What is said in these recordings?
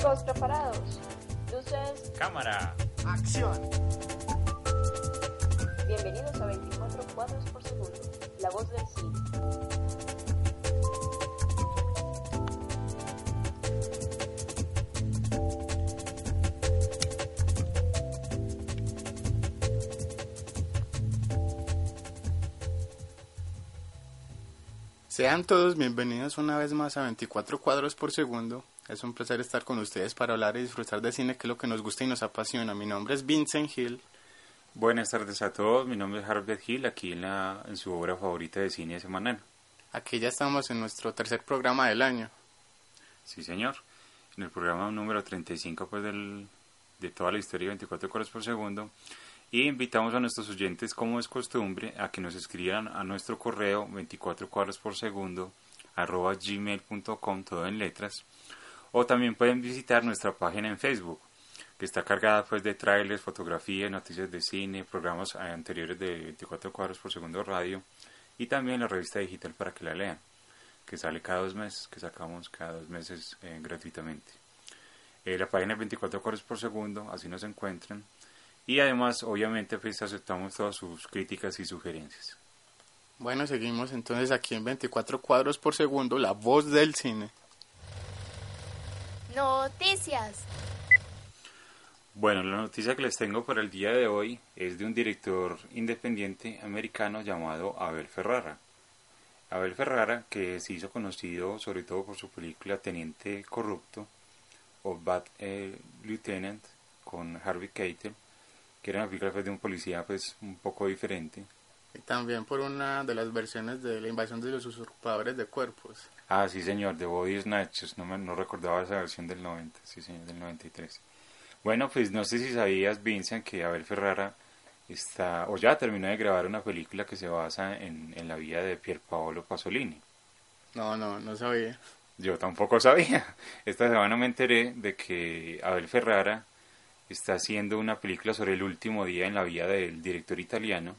Chicos, preparados. Luces. Cámara. Acción. Bienvenidos a 24 cuadros por segundo. La voz del cine. Sean todos bienvenidos una vez más a 24 cuadros por segundo. Es un placer estar con ustedes para hablar y disfrutar de cine, que es lo que nos gusta y nos apasiona. Mi nombre es Vincent Hill. Buenas tardes a todos, mi nombre es Herbert Hill, aquí en, la, en su obra favorita de cine semanal. Aquí ya estamos en nuestro tercer programa del año. Sí, señor. En el programa número 35 pues, del, de toda la historia de 24 cuadros por segundo. Y invitamos a nuestros oyentes, como es costumbre, a que nos escriban a nuestro correo 24 cuadros por segundo arroba gmail.com, todo en letras. O también pueden visitar nuestra página en Facebook, que está cargada pues de trailers, fotografías, noticias de cine, programas anteriores de 24 cuadros por segundo radio y también la revista digital para que la lean, que sale cada dos meses, que sacamos cada dos meses eh, gratuitamente. Eh, la página es 24 cuadros por segundo, así nos encuentran. Y además, obviamente, pues aceptamos todas sus críticas y sugerencias. Bueno, seguimos entonces aquí en 24 cuadros por segundo, la voz del cine. Noticias. Bueno, la noticia que les tengo para el día de hoy es de un director independiente americano llamado Abel Ferrara. Abel Ferrara, que se hizo conocido sobre todo por su película Teniente Corrupto o Bad eh, Lieutenant con Harvey Keitel, que era una película pues, de un policía pues un poco diferente. Y también por una de las versiones de la invasión de los usurpadores de cuerpos. Ah, sí señor, de Body Snatchers, no, me, no recordaba esa versión del 90, sí señor, del 93. Bueno, pues no sé si sabías, Vincent, que Abel Ferrara está, o ya terminó de grabar una película que se basa en, en la vida de Pierpaolo Pasolini. No, no, no sabía. Yo tampoco sabía. Esta semana me enteré de que Abel Ferrara está haciendo una película sobre el último día en la vida del director italiano,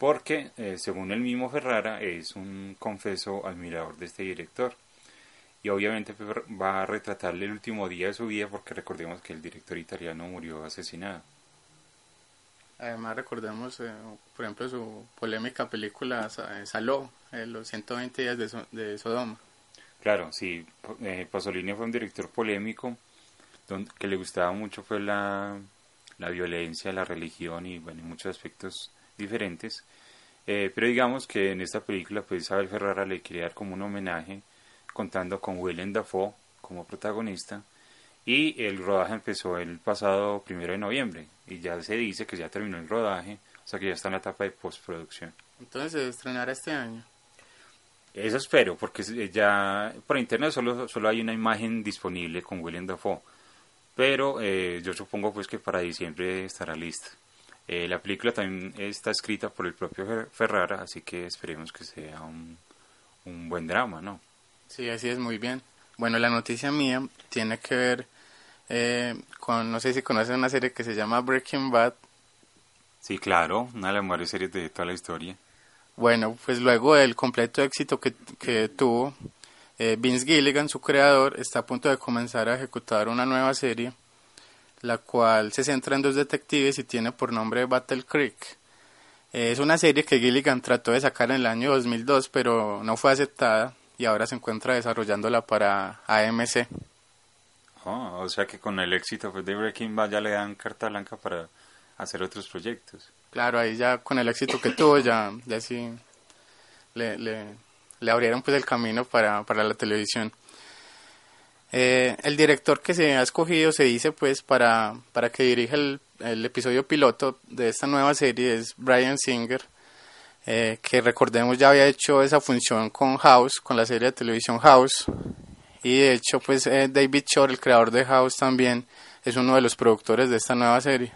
porque, eh, según el mismo Ferrara, es un confeso admirador de este director. Y obviamente va a retratarle el último día de su vida, porque recordemos que el director italiano murió asesinado. Además, recordemos, eh, por ejemplo, su polémica película Saló, eh, los 120 días de, so de Sodoma. Claro, sí, eh, Pasolini fue un director polémico, donde, que le gustaba mucho fue la, la violencia, la religión y bueno, muchos aspectos diferentes. Eh, pero digamos que en esta película, pues Isabel Ferrara le quería dar como un homenaje, contando con Willem Dafoe como protagonista. Y el rodaje empezó el pasado primero de noviembre. Y ya se dice que ya terminó el rodaje, o sea que ya está en la etapa de postproducción. Entonces se estrenará este año. Eso espero, porque ya por internet solo, solo hay una imagen disponible con Willem Dafoe. Pero eh, yo supongo pues que para diciembre estará lista. Eh, la película también está escrita por el propio Ferrara, así que esperemos que sea un, un buen drama, ¿no? Sí, así es, muy bien. Bueno, la noticia mía tiene que ver eh, con, no sé si conocen una serie que se llama Breaking Bad. Sí, claro, una de las mejores series de toda la historia. Bueno, pues luego del completo éxito que, que tuvo, eh, Vince Gilligan, su creador, está a punto de comenzar a ejecutar una nueva serie, la cual se centra en dos detectives y tiene por nombre Battle Creek. Es una serie que Gilligan trató de sacar en el año 2002, pero no fue aceptada y ahora se encuentra desarrollándola para AMC. Oh, o sea que con el éxito pues, de Breaking Bad ya le dan carta blanca para hacer otros proyectos. Claro, ahí ya con el éxito que tuvo ya, ya sí le, le, le abrieron pues el camino para, para la televisión. Eh, el director que se ha escogido se dice pues para, para que dirija el, el episodio piloto de esta nueva serie es Brian Singer, eh, que recordemos ya había hecho esa función con House, con la serie de televisión House, y de hecho pues eh, David Shore, el creador de House también, es uno de los productores de esta nueva serie.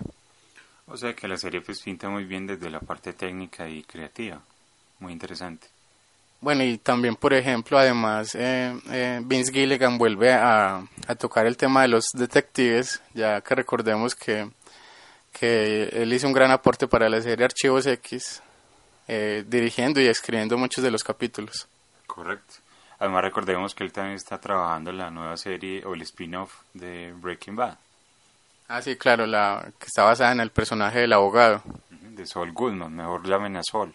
O sea que la serie pues pinta muy bien desde la parte técnica y creativa, muy interesante. Bueno, y también, por ejemplo, además, eh, eh, Vince Gilligan vuelve a, a, tocar el tema de los detectives, ya que recordemos que, que él hizo un gran aporte para la serie Archivos X, eh, dirigiendo y escribiendo muchos de los capítulos. Correcto. Además recordemos que él también está trabajando en la nueva serie o el spin-off de Breaking Bad. Ah, sí, claro, la que está basada en el personaje del abogado. De Saul Goodman, mejor llamen a Saul.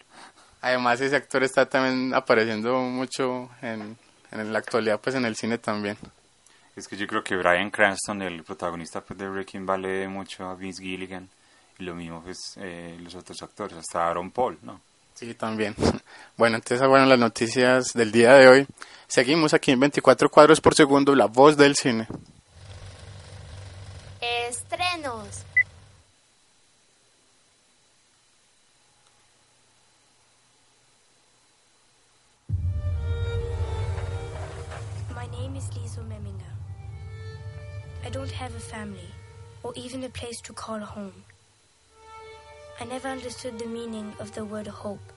Además ese actor está también apareciendo mucho en, en la actualidad, pues en el cine también. Es que yo creo que Brian Cranston, el protagonista pues, de Breaking Bad, le mucho a Vince Gilligan. Y lo mismo pues eh, los otros actores, hasta Aaron Paul, ¿no? Sí, también. Bueno, entonces fueron las noticias del día de hoy. Seguimos aquí en 24 cuadros por segundo, la voz del cine. Estrenos. Is Liesel Memminger. I don't have a family or even a place to call home. I never understood the meaning of the word hope.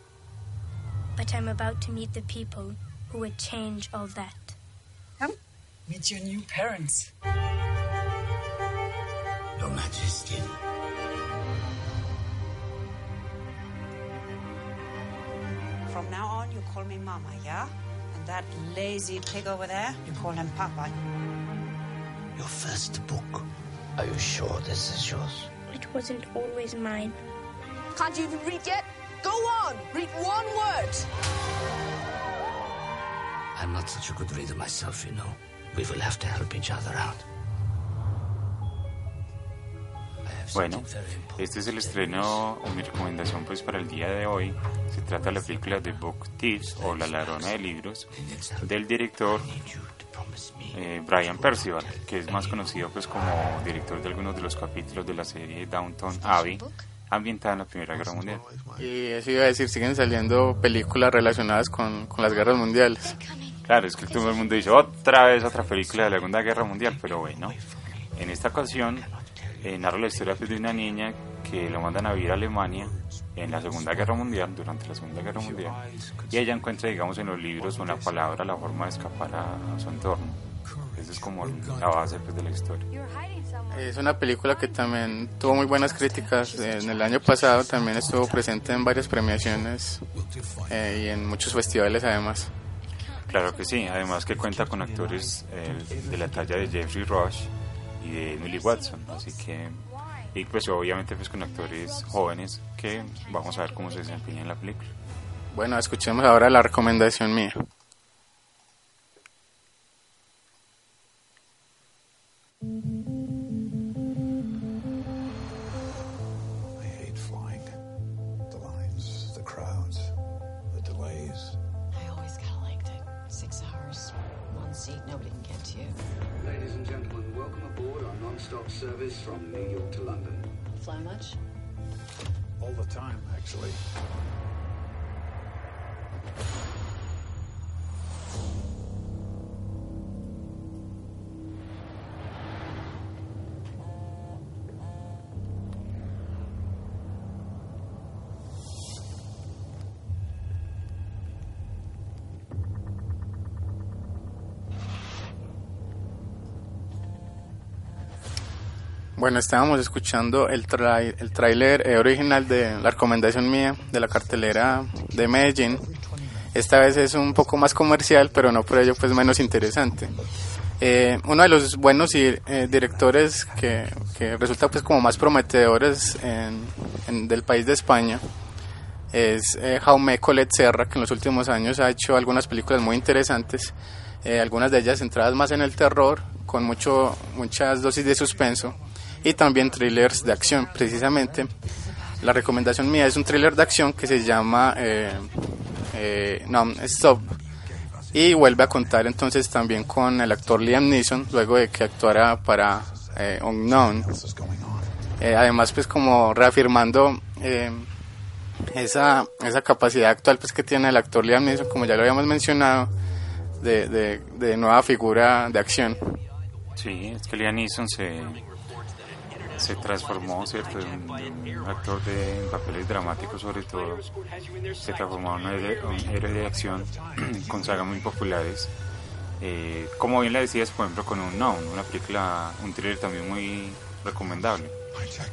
But I'm about to meet the people who would change all that. Come, meet your new parents. Your Majesty. From now on, you call me Mama, yeah? And that lazy pig over there, you call him Papa. Your first book. Are you sure this is yours? It wasn't always mine. Can't you even read yet? Go on, read one word. I'm not such a good reader myself, you know. We will have to help each other out. Bueno, este es el estreno o mi recomendación pues para el día de hoy. Se trata de la película The Book Thieves o La Ladrona de Libros del director eh, Brian Percival, que es más conocido pues como director de algunos de los capítulos de la serie Downton Abbey, ambientada en la Primera Guerra Mundial. Y eso iba a decir, siguen saliendo películas relacionadas con, con las guerras mundiales. Claro, es que todo el mundo dice otra vez otra película de la Segunda Guerra Mundial, pero bueno, en esta ocasión eh, narra la historia de una niña que lo mandan a vivir a Alemania en la Segunda Guerra Mundial, durante la Segunda Guerra Mundial, y ella encuentra, digamos, en los libros una palabra, la forma de escapar a, a su entorno. Esa es como la base pues, de la historia. Es una película que también tuvo muy buenas críticas. En el año pasado también estuvo presente en varias premiaciones eh, y en muchos festivales además. Claro que sí, además que cuenta con actores eh, de la talla de Jeffrey Rush y de Emily Watson, así que y pues obviamente pues con actores jóvenes que vamos a ver cómo se desempeñan en la película. Bueno, escuchemos ahora la recomendación mía. From New York to London. Fly much? All the time, actually. Bueno, estábamos escuchando el, trai- el tráiler eh, original de la recomendación mía de la cartelera de Medellín. Esta vez es un poco más comercial, pero no por ello pues menos interesante. Eh, uno de los buenos eh, directores que, resulta pues como más prometedores del país de España es eh, Jaume Collet Serra, que en los últimos años ha hecho algunas películas muy interesantes, eh, algunas de ellas centradas más en el terror, con mucho, muchas dosis de suspenso, y también thrillers de acción. Precisamente, la recomendación mía es un thriller de acción que se llama eh, eh, Non-Stop, y vuelve a contar entonces también con el actor Liam Neeson, luego de que actuara para eh, Unknown. Eh, además, pues como reafirmando... eh, esa, esa capacidad actual pues que tiene el actor Liam Neeson, como ya lo habíamos mencionado, de, de, de nueva figura de acción. Sí, es que Liam Neeson se, se transformó, ¿cierto? De un, actor de papeles dramáticos sobre todo, se transformó en un héroe, de acción con sagas muy populares. Eh, como bien le decías, por ejemplo, con un No, una película, un thriller también muy recomendable.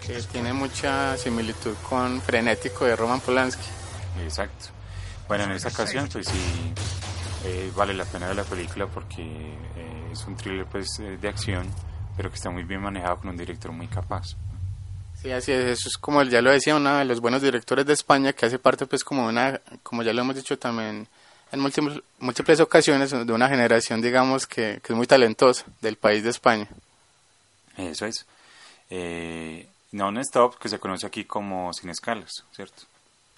que tiene mucha similitud con Frenético de Roman Polanski. Exacto. Bueno, en esta ocasión, pues sí, eh, vale la pena ver la película porque eh, es un thriller pues eh, de acción, pero que está muy bien manejado con un director muy capaz. Sí, así es, eso es como ya lo decía uno de los buenos directores de España que hace parte pues como una, como ya lo hemos dicho también en múltiples, múltiples ocasiones de una generación digamos que, que es muy talentosa del país de España. Eso es. Eh, Non-Stop, que se conoce aquí como Sin Escalas, ¿cierto?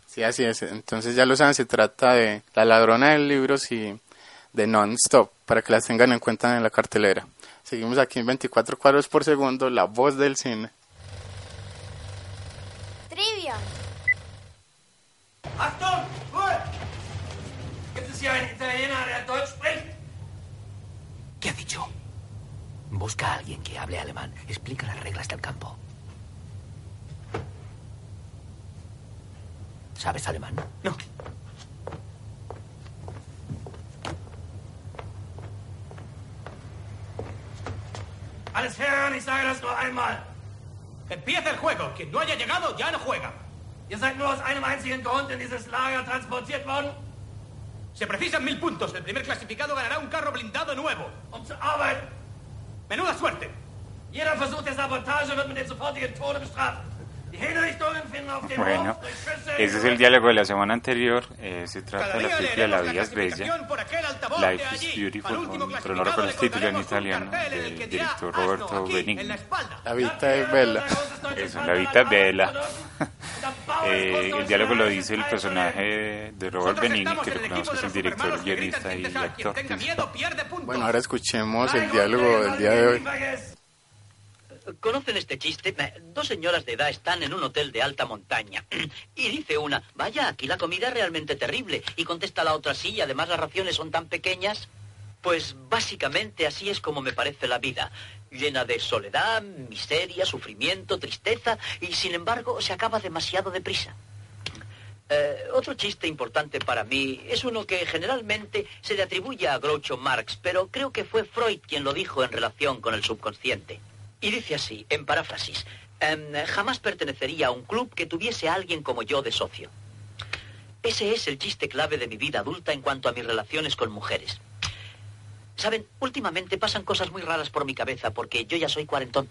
Sí, así es. Entonces ya lo saben, se trata de La ladrona de libros y de Non-Stop, para que las tengan en cuenta en la cartelera. Seguimos aquí en 24 cuadros por segundo, la voz del cine. Trivia. Achtung! Ruhe! Gibt es hier einen Italiener, der Deutsch spricht? ¿Qué ha dicho? Busca a alguien que hable alemán. Explica las reglas del campo. ¿Sabes alemán? No. Alles Herren, ich sage das nur einmal. Empieza el juego. Quien no haya llegado ya no juega. Ihr seid nur aus einem einzigen Grund in dieses Lager transportiert worden? Se precisan mil puntos. El primer clasificado ganará un carro blindado nuevo. Um zu arbeiten. Menuda suerte. Jeder Versuch der Sabotage wird mit dem sofortigen Tode bestraft. Bueno, ese es el diálogo de la semana anterior. eh, se trata de la película La vida es bella, Life is Beautiful, con- pero no recuerdo el título en italiano, del director Roberto Benigni. La vista es bella. Eso, La vita es bella. Eh, el diálogo lo dice el personaje de Robert Benigni, que que es el director, guionista y actor. Bueno, ahora escuchemos el diálogo del día de hoy. ¿Conocen este chiste? Dos señoras de edad están en un hotel de alta montaña. Y dice una, vaya, aquí la comida es realmente terrible. Y contesta la otra, sí, además las raciones son tan pequeñas. Pues básicamente así es como me parece la vida. Llena de soledad, miseria, sufrimiento, tristeza, y sin embargo se acaba demasiado deprisa. Eh, otro chiste importante para mí es uno que generalmente se le atribuye a Groucho Marx, pero creo que fue Freud quien lo dijo en relación con el subconsciente. Y dice así, en paráfrasis, em, jamás pertenecería a un club que tuviese a alguien como yo de socio. Ese es el chiste clave de mi vida adulta en cuanto a mis relaciones con mujeres. Saben, últimamente pasan cosas muy raras por mi cabeza porque yo ya soy cuarentón.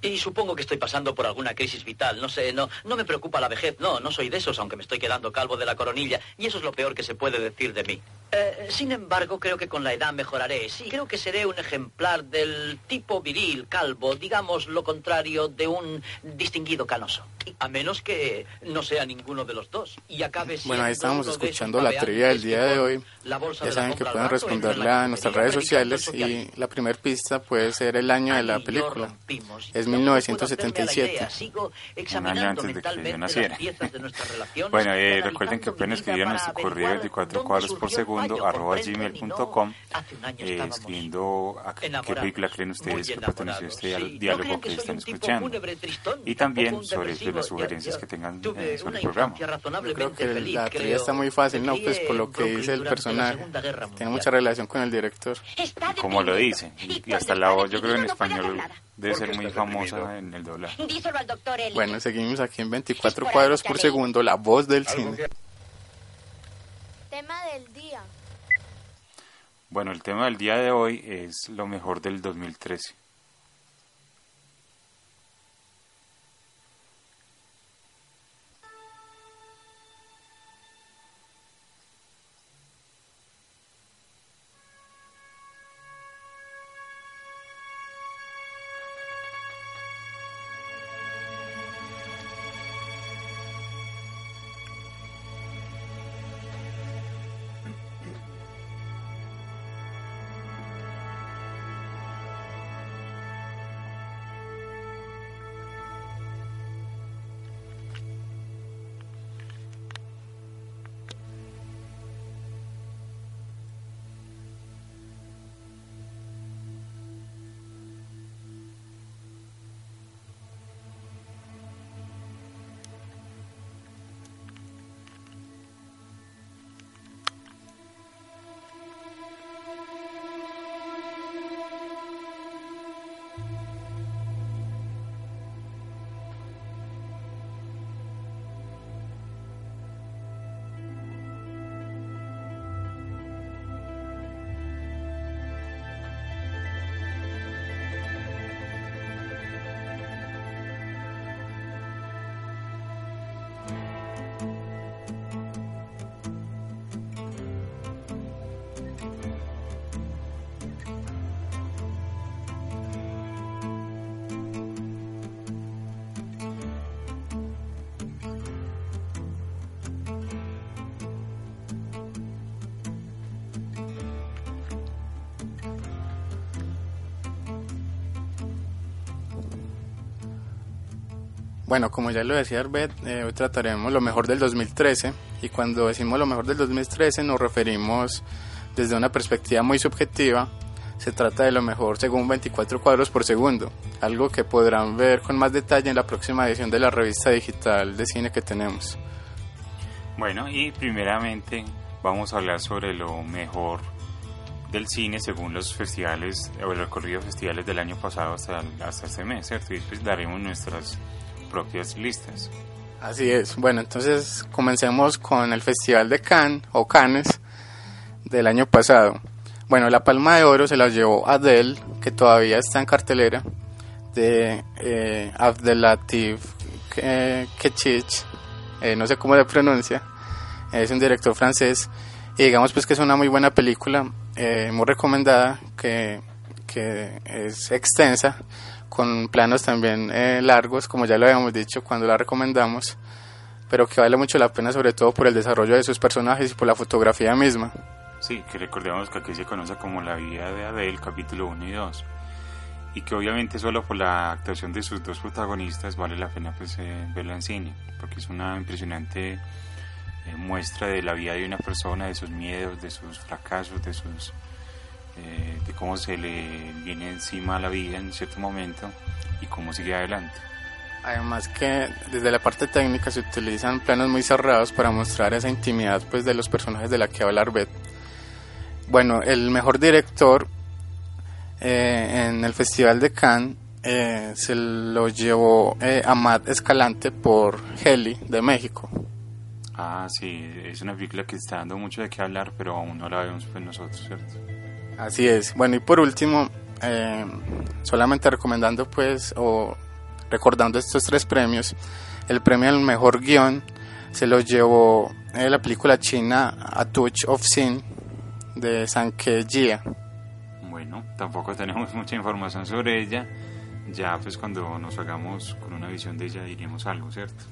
Y supongo que estoy pasando por alguna crisis vital. No sé, no, no me preocupa la vejez. No, no soy de esos, aunque me estoy quedando calvo de la coronilla. Y eso es lo peor que se puede decir de mí. Eh, sin embargo, creo que con la edad mejoraré. Sí, creo que seré un ejemplar del tipo viril, calvo, digamos lo contrario de un distinguido canoso. A menos que no sea ninguno de los dos. Y acabe Bueno, ahí estábamos escuchando la trivia del día de hoy. la bolsa Ya de la saben que pueden rato entran responderle la a nuestras redes el sociales y la primera pista puede ser el año de la película. Es 1977. Sigo Un año antes de que yo naciera. Bueno, eh, recuerden que pueden vida escribir a para nuestro correo averiguar 24 dónde cuadros por el segundo arroba gmail.com hace un año eh, escribiendo a qué película creen ustedes que perteneció a enamorados, este diálogo que están escuchando y también sobre depresivo. Las sugerencias que tengan eh, sobre el programa. Yo creo que feliz, la creo. está muy fácil, ¿no? Pues por lo que dice el personaje. Tiene mucha relación con el director. Como lo dice, y, y hasta la voz yo creo en español debe ser muy famosa en el doblaje. Bueno, seguimos aquí en 24 cuadros por segundo, la voz del cine. Tema del día. Bueno, el tema del día de hoy es lo mejor del 2013. Bueno, como ya lo decía Arbet, eh, hoy trataremos lo mejor del 2013 y cuando decimos lo mejor del 2013 nos referimos desde una perspectiva muy subjetiva. Se trata de lo mejor según 24 cuadros por segundo, algo que podrán ver con más detalle en la próxima edición de la revista digital de cine que tenemos. Bueno, y primeramente vamos a hablar sobre lo mejor del cine según los festivales o el recorrido de festivales del año pasado hasta, hasta este mes, ¿cierto? Y después daremos nuestras propias listas. Así es. Bueno, entonces comencemos con el Festival de Cannes o Cannes del año pasado. Bueno, la Palma de Oro se la llevó Adele, que todavía está en cartelera, de eh, Abdelatif Kechich, eh, no sé cómo le pronuncia, es un director francés, y digamos pues que es una muy buena película, eh, muy recomendada, que, que es extensa, con planos también eh, largos, como ya lo habíamos dicho cuando la recomendamos, pero que vale mucho la pena sobre todo por el desarrollo de sus personajes y por la fotografía misma. Sí, que recordemos que aquí se conoce como la vida de Adele, capítulo 1 y 2. Y que obviamente solo por la actuación de sus dos protagonistas vale la pena pues, eh, verla en cine, porque es una impresionante eh, muestra de la vida de una persona, de sus miedos, de sus fracasos, de sus eh, de cómo se le viene encima la vida en cierto momento y cómo sigue adelante. Además que desde la parte técnica se utilizan planos muy cerrados para mostrar esa intimidad pues de los personajes de la que habla Arbet. Bueno, el mejor director eh, en el Festival de Cannes eh, se lo llevó eh, Amad Escalante por Heli de México. Ah, sí, es una película que está dando mucho de qué hablar, pero aún no la vemos pues nosotros, ¿cierto? Así es. Bueno, y por último, eh, solamente recomendando pues o recordando estos tres premios, el premio al mejor guion se lo llevó eh, la película china A Touch of Sin de Sanke Jia. Bueno, tampoco tenemos mucha información sobre ella. Ya pues cuando nos hagamos con una visión de ella diremos algo, ¿cierto?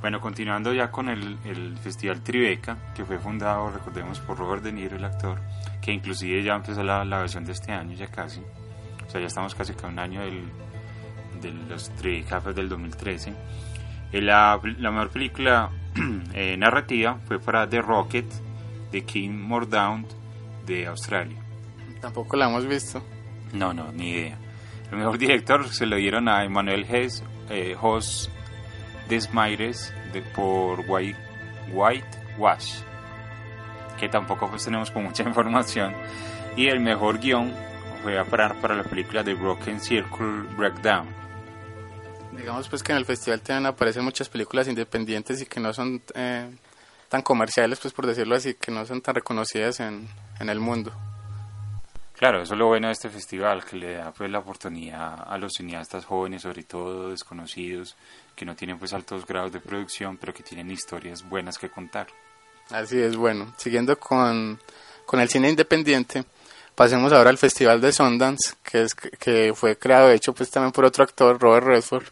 Bueno, continuando ya con el, el Festival Tribeca, que fue fundado, recordemos, por Robert De Niro, el actor, que inclusive ya empezó la, la versión de este año, ya casi. O sea, ya estamos casi a un año del, de los Tribeca pues, del 2013. Eh, la, la mejor película eh, narrativa fue para The Rocket, de Kim Mordaunt, de Australia. Tampoco la hemos visto. No, no, ni idea. El mejor director se lo dieron a Emmanuel Hess, eh, Jos Desmaires de, por White, White Wash, que tampoco pues tenemos con mucha información. Y el mejor guion fue a parar para la película The Broken Circle Breakdown. Digamos pues que en el festival también aparecen muchas películas independientes y que no son eh, tan comerciales, pues por decirlo así, que no son tan reconocidas en, en el mundo. Claro, eso es lo bueno de este festival, que le da pues la oportunidad a los cineastas jóvenes, sobre todo desconocidos, que no tienen pues altos grados de producción, pero que tienen historias buenas que contar. Así es, bueno, siguiendo con, con el cine independiente, pasemos ahora al Festival de Sundance, que, es, que fue creado, de hecho, pues también por otro actor, Robert Redford,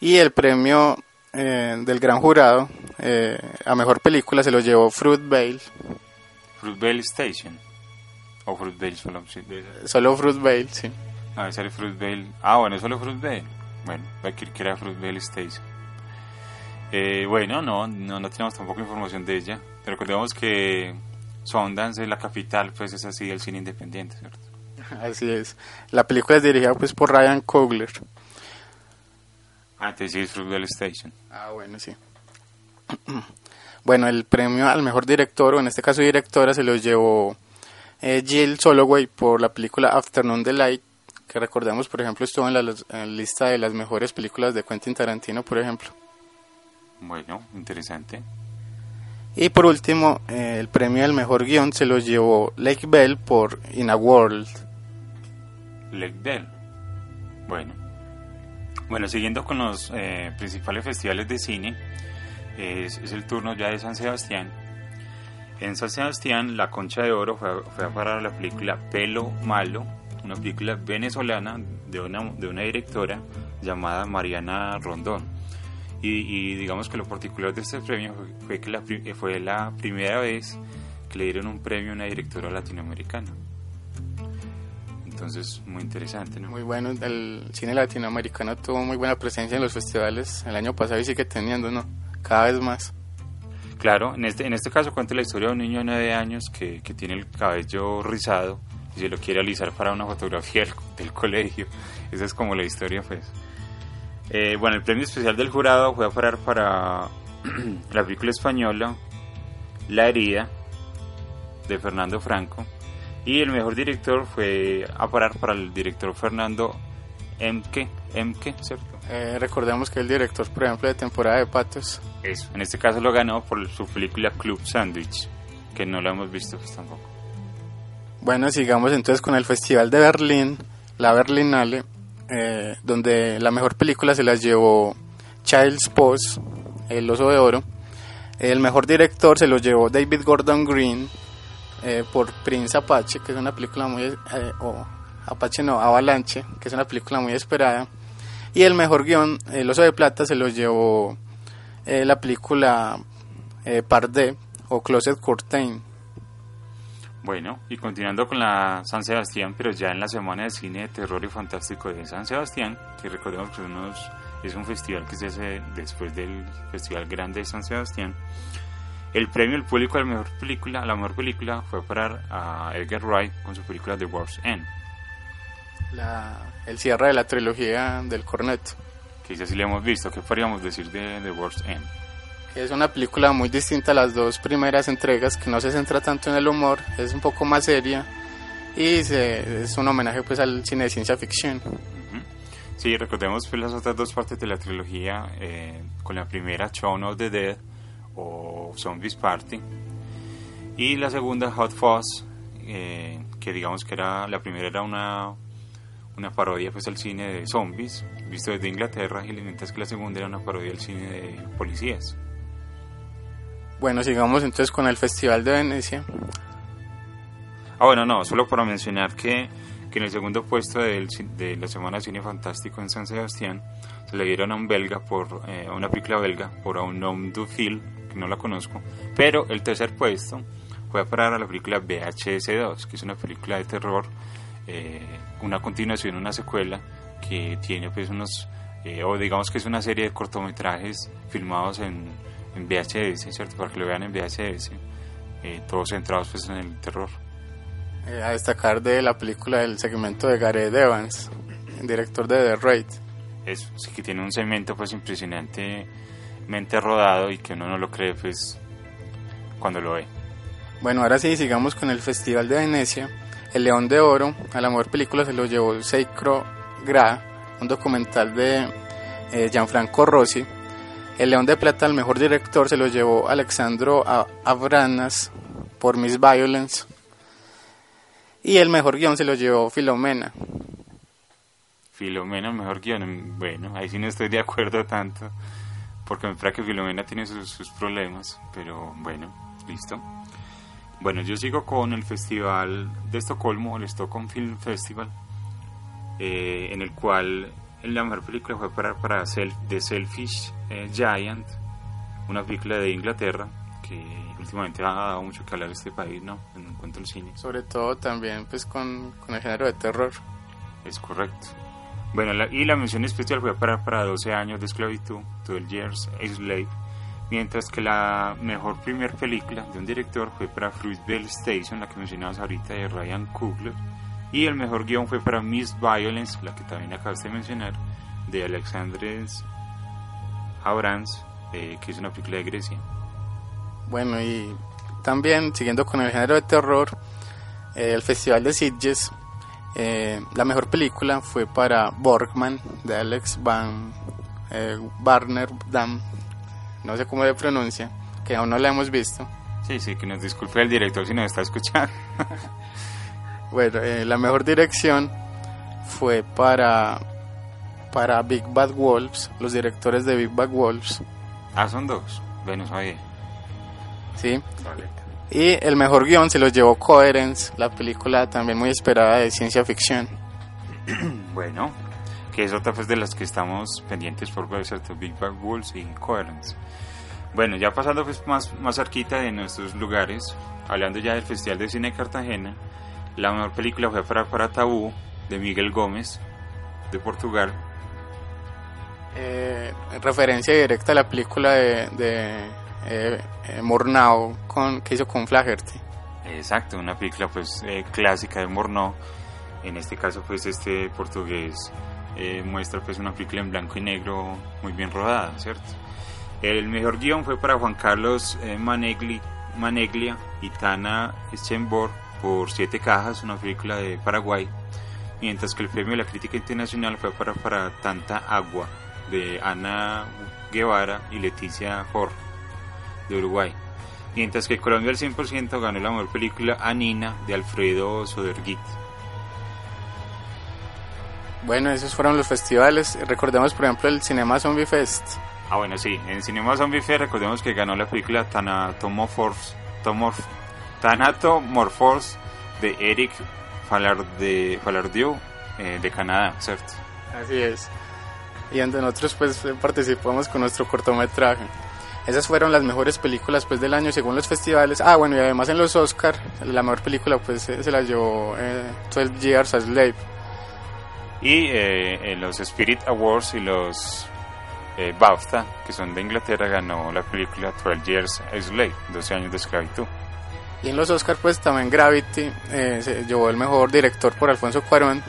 y el premio eh, del gran jurado eh, a mejor película se lo llevó Fruitvale. Fruitvale Station. O Fruitvale solo. Sí, Solo Fruitvale, sí. A ver, sale Fruitvale. Ah, bueno, solo Fruitvale. Bueno, va a querer que era Fruitvale Station. Eh, bueno, no, no, no tenemos tampoco información de ella. Pero recordemos que Sundance es la capital, pues es así del cine independiente, ¿cierto? Así es. La película es dirigida pues por Ryan Coogler. Antes sí es Fruitvale Station. Ah, bueno, sí. Bueno, el premio al mejor director, o en este caso directora, se lo llevó eh, Jill Soloway por la película Afternoon Delight, que recordemos, por ejemplo, estuvo en la, en la lista de las mejores películas de Quentin Tarantino, por ejemplo. Bueno, interesante. Y por último, eh, el premio al mejor guion se lo llevó Lake Bell por In a World. Lake Bell. Bueno. Bueno, siguiendo con los eh, principales festivales de cine, es, es el turno ya de San Sebastián. En San Sebastián, la Concha de Oro fue, a- fue a parar la película Pelo Malo, una película venezolana de una, de una directora llamada Mariana Rondón. Y, y digamos que lo particular de este premio fue, que la, eh, fue la primera vez que le dieron un premio a una directora latinoamericana. Entonces, muy interesante, ¿no? Muy bueno, el cine latinoamericano tuvo muy buena presencia en los festivales el año pasado y sigue teniendo, ¿no? Cada vez más. Claro, en este, en este caso cuenta la historia de un niño de 9 años que, que tiene el cabello rizado y se lo quiere alisar para una fotografía del, del colegio. Esa es como la historia, pues. Eh, bueno, el premio especial del jurado fue a parar para la película española La herida de Fernando Franco y el mejor director fue a parar para el director Fernando Emke, Emke, ¿cierto? Eh, recordemos que el director, por ejemplo, de temporada de Patos. Eso, en este caso lo ganó por su película Club Sandwich, que no la hemos visto pues tampoco. Bueno, sigamos entonces con el Festival de Berlín, la Berlinale, eh, donde la mejor película se las llevó Child's Pose, El Oso de Oro. El mejor director se lo llevó David Gordon Green eh, por Prince Apache, que es una película muy... Eh, Apache no, Avalanche, que es una película muy esperada. Y el mejor guion, El Oso de Plata, se lo llevó eh, la película Pardé o Closet Curtain. Bueno, y continuando con la San Sebastián, pero ya en la semana de cine de terror y fantástico de San Sebastián, que recordemos que unos, es un festival que se hace después del Festival Grande de San Sebastián. El premio del público a la mejor película, a la mejor película fue para a Edgar Wright con su película The World's End. La, el cierre de la trilogía del corneto. Que ya sí le hemos visto, ¿qué podríamos decir de The World's End? Es una película muy distinta a las dos primeras entregas, que no se centra tanto en el humor, es un poco más seria y se, es un homenaje pues al cine de ciencia ficción. Sí, recordemos pues, las otras dos partes de la trilogía, eh, con la primera Shaun of the Dead o Zombies Party y la segunda Hot Fuzz, eh, que digamos que era la primera era una una parodia pues al cine de zombies visto desde Inglaterra y mientras que la segunda era una parodia del cine de policías. Bueno, sigamos entonces con el Festival de Venecia. Ah, bueno, no, solo para mencionar que, que en el segundo puesto del, de la Semana de Cine Fantástico en San Sebastián se le dieron a un belga, por eh, a una película belga, por a un nom du film, que no la conozco, pero el tercer puesto fue a parar a la película VHS2, que es una película de terror, eh, una continuación, una secuela, que tiene pues unos, eh, o digamos que es una serie de cortometrajes filmados en en VHS, ¿cierto? Para que lo vean en VHS, eh, todos centrados pues en el terror. Eh, a destacar de la película del segmento de Gareth Evans, el director de The Raid. Eso, sí que tiene un segmento pues impresionantemente rodado y que uno no lo cree pues cuando lo ve. Bueno, ahora sí, sigamos con el Festival de Venecia. El León de Oro, a la mejor película se lo llevó Seikro Gra, un documental de eh, Gianfranco Rossi, el León de Plata al mejor director se lo llevó Alexandro Abranas por Miss Violence. Y el mejor guion se lo llevó Filomena. Filomena, mejor guion. Bueno, ahí sí no estoy de acuerdo tanto. Porque me parece que Filomena tiene sus, problemas. Pero bueno, listo. Bueno, yo sigo con el Festival de Estocolmo, el Stockholm Film Festival. Eh, en el cual la mejor película fue para, para The Selfish eh, Giant, una película de Inglaterra que últimamente ha dado mucho que hablar de este país, ¿no? En cuanto al cine. Sobre todo también pues con, con el género de terror. Es correcto. Bueno, la, y la mención especial fue para, para 12 años de esclavitud, 12 Years a Slave, mientras que la mejor primer película de un director fue para Fruitvale Station, la que mencionabas ahorita, de Ryan Coogler, y el mejor guion fue para Miss Violence, la que también acabaste de mencionar, de Alexandres Abrams, eh, que es una película de Grecia. Bueno, y también siguiendo con el género de terror, eh, el Festival de Sitges, eh, la mejor película fue para Borgman, de Alex Van Barner Dam, no sé cómo se pronuncia, que aún no la hemos visto. Sí, sí, que nos disculpe el director si nos está escuchando. Bueno, la mejor dirección fue para, para Big Bad Wolves, los directores de Big Bad Wolves. Ah, son dos. Bueno, sabía. Sí. Vale. Y el mejor guion se los llevó Coherence, la película también muy esperada de ciencia ficción. bueno, que es otra pues, de las que estamos pendientes por ver, ¿cierto? Big Bad Wolves y Coherence. Bueno, ya pasando pues, más, más cerquita de nuestros lugares, hablando ya del Festival de Cine de Cartagena, la mejor película fue para, para Tabú, de Miguel Gómez, de Portugal. Eh, referencia directa a la película de, de eh, eh, con, que hizo con Flaherty. Exacto, una película pues clásica de Murnau. En este caso pues este portugués muestra pues una película en blanco y negro muy bien rodada, ¿cierto? El mejor guion fue para Juan Carlos Manegli, Maneglia y Tana Schembor por Siete Cajas, una película de Paraguay, mientras que el premio de la crítica internacional fue para Tanta Agua de Ana Guevara y Leticia For de Uruguay. Mientras que Colombia al 100% ganó la mejor película Anina de Alfredo Soderguit. Bueno, esos fueron los festivales. Recordemos, por ejemplo, el Cinema Zombie Fest. Ah, bueno, sí, en Cinema Zombie Fest recordemos que ganó la película Thanatomorphos, Tomorph, Thanatomorphos de Eric Falarde, Falardieu eh, de Canadá, ¿cierto? Así es. Y entre nosotros pues participamos con nuestro cortometraje. Esas fueron las mejores películas pues del año según los festivales. Ah, bueno, y además en los Oscar, la mejor película pues se, se la llevó eh, 12 Years a Slave. Y eh, en los Spirit Awards y los eh, BAFTA, que son de Inglaterra, ganó la película 12 Years a Slave, 12 años de esclavitud. Y en los Oscar pues también Gravity eh, se llevó el mejor director por Alfonso Cuarón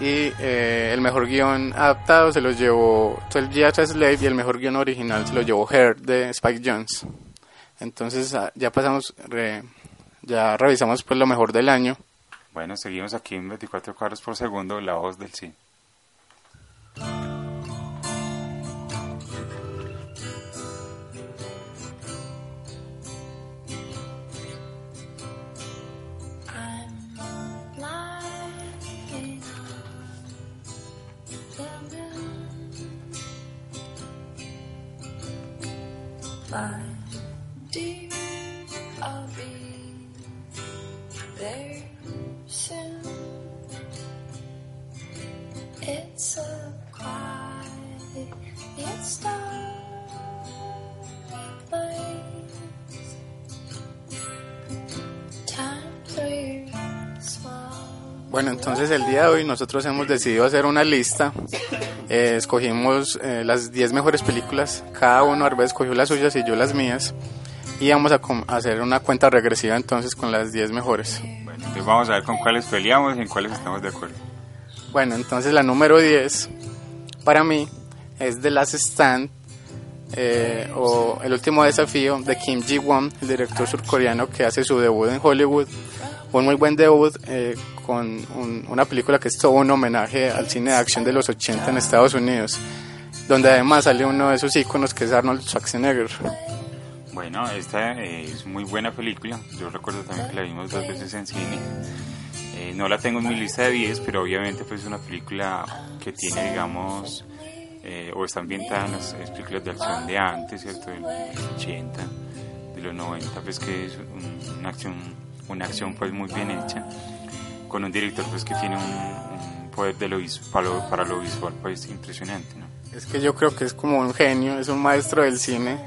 y eh, el mejor guion adaptado se lo llevó 12 Years a Slave y el mejor guion original se lo llevó Hair de Spike Jones. Entonces ah, ya pasamos, re- ya revisamos pues lo mejor del año. Bueno, seguimos aquí en 24 cuadros por segundo, la voz del sí. Bueno, entonces el día de hoy nosotros hemos decidido hacer una lista. Eh, escogimos eh, las 10 mejores películas. Cada uno Arbe escogió las suyas y yo las mías. Y vamos a hacer una cuenta regresiva entonces con las 10 mejores. Bueno, entonces vamos a ver con cuáles peleamos y en cuáles estamos de acuerdo. Bueno, entonces la número 10 para mí es The Last Stand eh, o El último desafío de Kim Ji-won, el director surcoreano que hace su debut en Hollywood. Un muy buen debut eh, con un- una película que es todo un homenaje al cine de acción de los 80 en Estados Unidos, donde además sale uno de sus íconos que es Arnold Schwarzenegger. Bueno, esta eh, es muy buena película. Yo recuerdo también que la vimos dos veces en cine. Eh, no la tengo en mi lista de 10, pero obviamente pues es una película que tiene, digamos, eh, o está ambientada en las películas de acción de antes, ¿cierto? Del 80, de los 90, pues que es un- una acción, una acción pues muy bien hecha, con un director pues que tiene un, un poder de lo para, lo, para lo visual pues impresionante, ¿no? Es que yo creo que es como un genio, es un maestro del cine.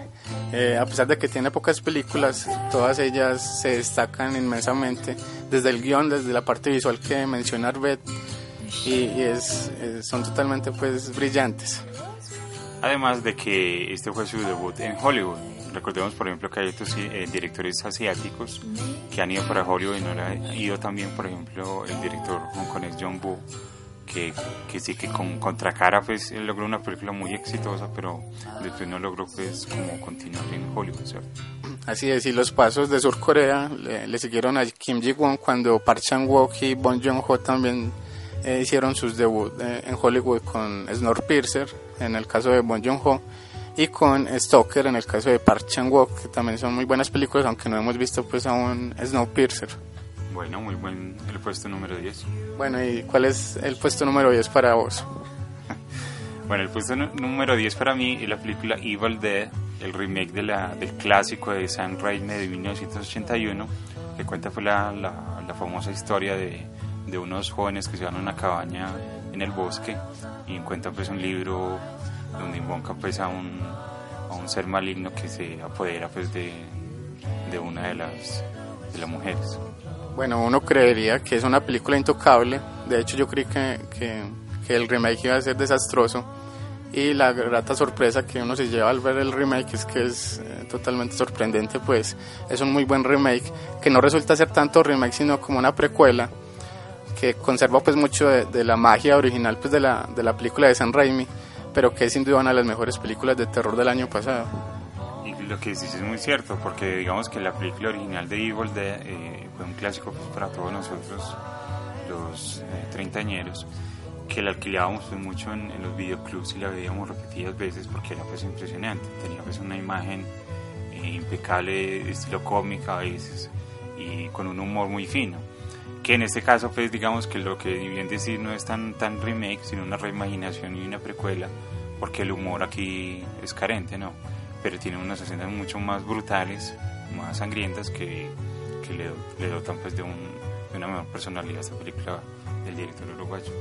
Eh, a pesar de que tiene pocas películas, todas ellas se destacan inmensamente, desde el guion, desde la parte visual que menciona Arbet, y, y es, eh, son totalmente pues brillantes. Además de que este fue su debut en Hollywood. Recordemos, por ejemplo, que hay otros eh, directores asiáticos que han ido para Hollywood y no ha ido también, por ejemplo, el director hongkonés John Woo, que, sí que con Contracara pues logró una película muy exitosa, pero después no logró pues como continuar en Hollywood, ¿cierto? Así es, y los pasos de Sur Corea le, siguieron a Kim Ji-won cuando Park Chan-wook y Bong Joon-ho también eh, hicieron sus debut eh, en Hollywood con Snowpiercer, en el caso de Bong Joon-ho, y con Stalker, en el caso de Park Chan-wook, que también son muy buenas películas, aunque no hemos visto pues aún Snowpiercer. Bueno, muy buen el puesto número 10. Bueno, ¿y cuál es el puesto número 10 para vos? Bueno, el puesto número 10 para mí es la película Evil Dead, el remake de la, del clásico de Sam Raimi de 1981, que cuenta fue la, la, la famosa historia de, de unos jóvenes que se van a una cabaña en el bosque y encuentran pues un libro donde invocan pues a un, a un ser maligno que se apodera pues de, de una de las, de las mujeres. Bueno, uno creería que es una película intocable. De hecho, yo creí que, que, el remake iba a ser desastroso. Y la grata sorpresa que uno se lleva al ver el remake es que es eh, totalmente sorprendente, pues es un muy buen remake, que no resulta ser tanto remake, sino como una precuela, que conserva pues mucho de, de la magia original pues de la, de la película de San Raimi, pero que es sin duda una de las mejores películas de terror del año pasado. Y lo que decís es muy cierto, porque digamos que la película original de Evil eh, fue un clásico pues, para todos nosotros, los eh, treintañeros, que la alquilábamos pues, mucho en, en, los videoclubs y la veíamos repetidas veces porque era pues impresionante, tenía pues una imagen eh, impecable, estilo cómica a veces, y con un humor muy fino. Que en este caso, pues digamos que lo que bien decir no es tan, tan remake, sino una reimaginación y una precuela, porque el humor aquí es carente, ¿no? pero tiene unas escenas mucho más brutales, más sangrientas que, que le, le, dotan pues de, un, de, una mejor personalidad a esta película del director uruguayo.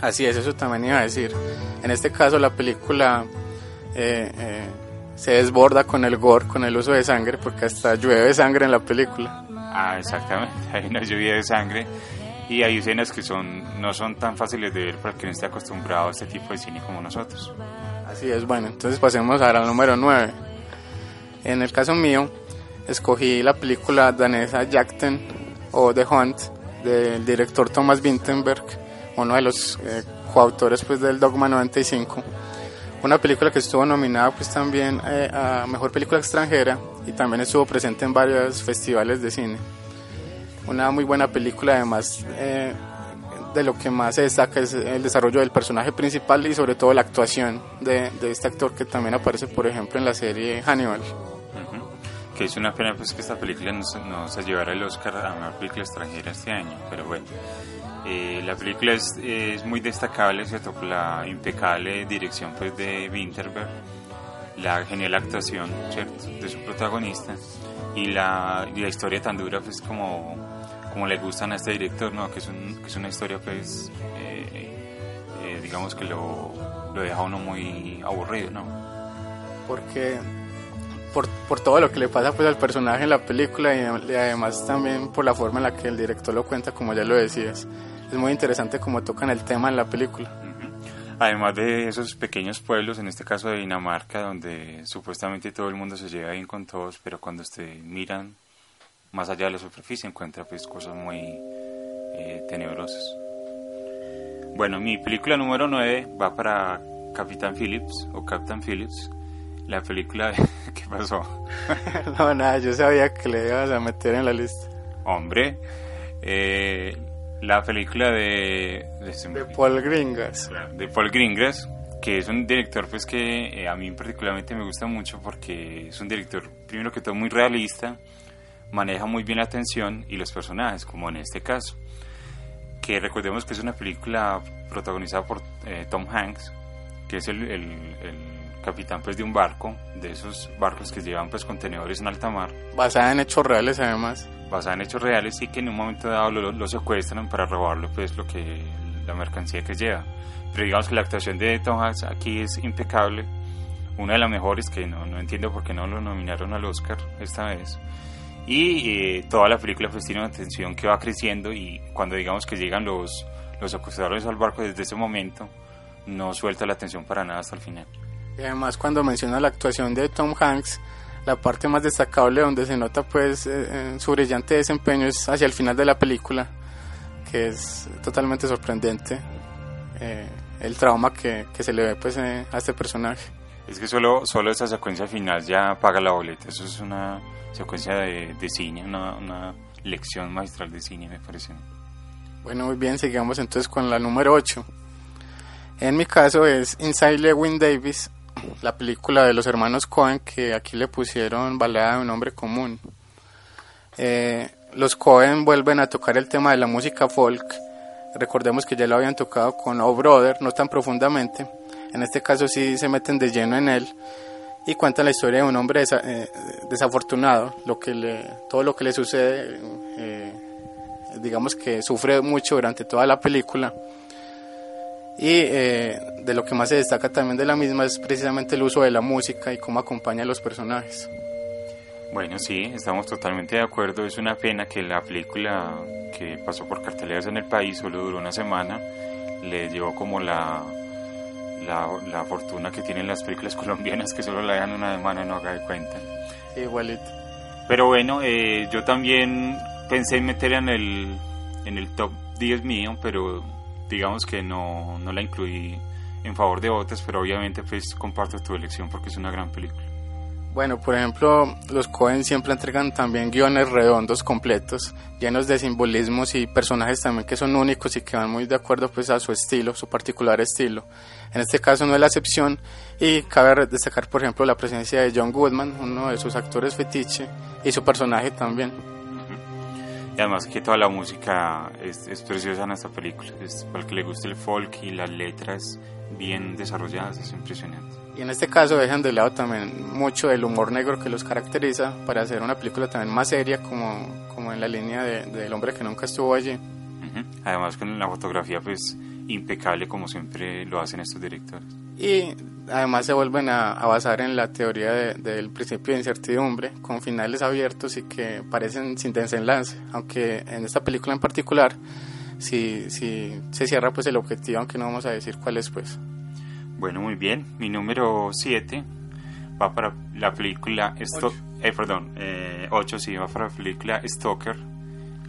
Así es, eso también iba a decir. En este caso la película eh, eh, se desborda con el gore, con el uso de sangre, porque hasta llueve sangre en la película. Ah, exactamente, hay una lluvia de sangre y hay escenas que son no son tan fáciles de ver para quien esté acostumbrado a este tipo de cine como nosotros. Así es, bueno, entonces pasemos ahora al número 9. En el caso mío, escogí la película danesa Jakten o The Hunt del director Thomas Vinterberg, uno de los eh, coautores pues, del Dogma 95. Una película que estuvo nominada pues también eh, a Mejor Película Extranjera y también estuvo presente en varios festivales de cine. Una muy buena película además eh, de lo que más se destaca es el desarrollo del personaje principal y sobre todo la actuación de, de este actor que también aparece, por ejemplo, en la serie Hannibal. Que es una pena pues que esta película no, no se llevara el Oscar a una película extranjera este año, pero bueno. Eh, la película es, es, muy destacable, ¿cierto? Por la impecable dirección pues, de Winterberg, la genial actuación, ¿cierto? De su protagonista y la, y la historia tan dura, pues como como le gustan a este director, ¿no? que, es un, que es una historia, pues, eh, eh, digamos que lo, lo deja uno muy aburrido, ¿no? Porque por, por, todo lo que le pasa pues, al personaje en la película y, y, además también por la forma en la que el director lo cuenta, como ya lo decías. Es muy interesante cómo tocan el tema en la película. Además de esos pequeños pueblos, en este caso de Dinamarca, donde supuestamente todo el mundo se lleva bien con todos, pero cuando te miran más allá de la superficie encuentra pues cosas muy eh, tenebrosas. Bueno, mi película número 9 va para Capitán Phillips o Captain Phillips. La película. ¿Qué pasó? no, nada, yo sabía que le ibas a meter en la lista. Hombre, eh, la película de... De, de Paul Gringas. De Paul Gringas, que es un director pues que eh, a mí particularmente me gusta mucho porque es un director, primero que todo, muy realista maneja muy bien la atención y los personajes, como en este caso. Que recordemos que es una película protagonizada por eh, Tom Hanks, que es el, el, el, capitán pues de un barco, de esos barcos que llevan pues contenedores en alta mar. Basada en hechos reales además. Basada en hechos reales y que en un momento dado lo, lo secuestran para robarlo pues lo que la mercancía que lleva. Pero digamos que la actuación de Tom Hanks aquí es impecable, una de las mejores que no, no entiendo por qué no lo nominaron al Oscar esta vez y eh, toda la película pues tiene una tensión que va creciendo y cuando digamos que llegan los, los acusadores al barco desde ese momento no suelta la tensión para nada hasta el final. Y además cuando menciona la actuación de Tom Hanks, la parte más destacable donde se nota pues eh, su brillante desempeño es hacia el final de la película, que es totalmente sorprendente eh, el trauma que, que, se le ve pues a este personaje. Es que solo, solo esa secuencia final ya paga la boleta, eso es una secuencia de, de cine, una, una, lección magistral de cine, me parece. Bueno, muy bien, sigamos entonces con la número 8. En mi caso es Inside Lewin Davis, la película de los hermanos Cohen, que aquí le pusieron balada de un hombre común. Eh, los Cohen vuelven a tocar el tema de la música folk. Recordemos que ya lo habían tocado con Oh Brother, no tan profundamente. En este caso sí se meten de lleno en él y cuentan la historia de un hombre eh, desafortunado, lo que todo lo que le sucede, eh, digamos que sufre mucho durante toda la película. Y eh, de lo que más se destaca también de la misma es precisamente el uso de la música y cómo acompaña a los personajes. Bueno, sí, estamos totalmente de acuerdo. Es una pena que la película que pasó por carteleras en el país solo duró una semana. Le llevó como la, la, la fortuna que tienen las películas colombianas que solo la dejan una semana y no haga de cuenta. Sí, igualito. Pero bueno, eh, yo también pensé en meterla en el, en el top 10 mío, pero digamos que no, no la incluí en favor de otras, pero obviamente pues comparto tu elección porque es una gran película. Bueno, por ejemplo, los Cohen siempre entregan también guiones redondos, completos, llenos de simbolismos y personajes también que son únicos y que van muy de acuerdo pues a su estilo, su particular estilo. En este caso no es la excepción y cabe destacar por ejemplo la presencia de John Goodman, uno de sus actores fetiche, y su personaje también. Y además que toda la música es, es preciosa en esta película, es, para el que le guste el folk y las letras bien desarrolladas, es impresionante. Y en este caso dejan de lado también mucho el humor negro que los caracteriza para hacer una película también más seria como, como en la línea del de, hombre que nunca estuvo allí. Uh -huh. Además con la fotografía pues impecable como siempre lo hacen estos directores. Y además se vuelven a, a basar en la teoría de, del principio de incertidumbre con finales abiertos y que parecen sin desenlace, aunque en esta película en particular si, si se cierra pues el objetivo, aunque no vamos a decir cuál es pues. Bueno, muy bien. Mi número 7 va para la película... Sto eh, perdón, 8 eh, sí, va para la película Stalker